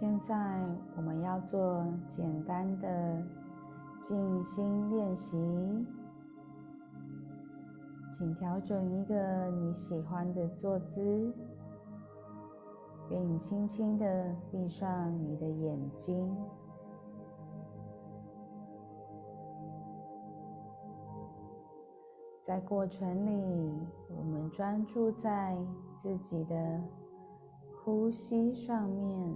现在我们要做简单的静心练习，请调整一个你喜欢的坐姿，并轻轻的闭上你的眼睛。在过程里，我们专注在自己的呼吸上面。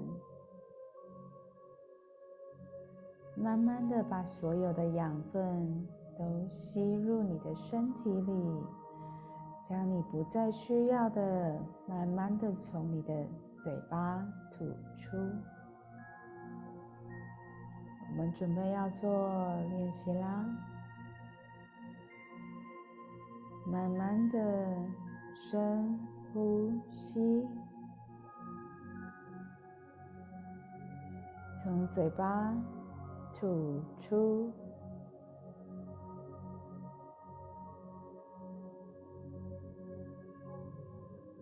慢慢的把所有的养分都吸入你的身体里，将你不再需要的，慢慢的从你的嘴巴吐出。我们准备要做练习啦，慢慢的深呼吸，从嘴巴。吐出，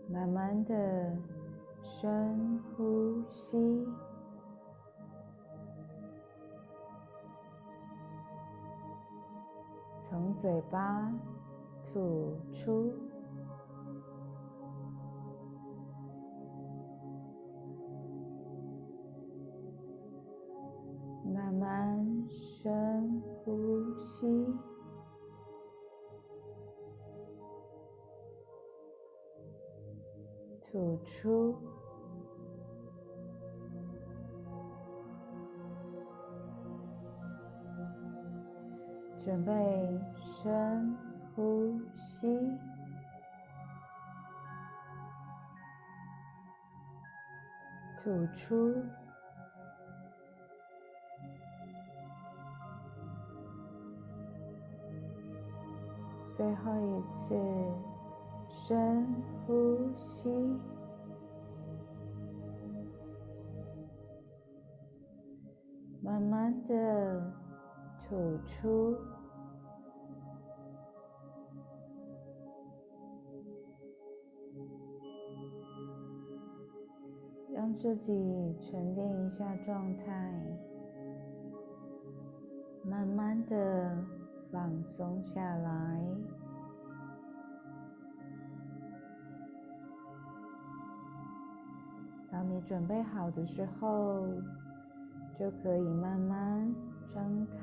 慢慢的深呼吸，从嘴巴吐出。慢深呼吸，吐出，准备深呼吸，吐出。最后一次深呼吸，慢慢的吐出，让自己沉淀一下状态，慢慢的。放松下来。当你准备好的时候，就可以慢慢张开。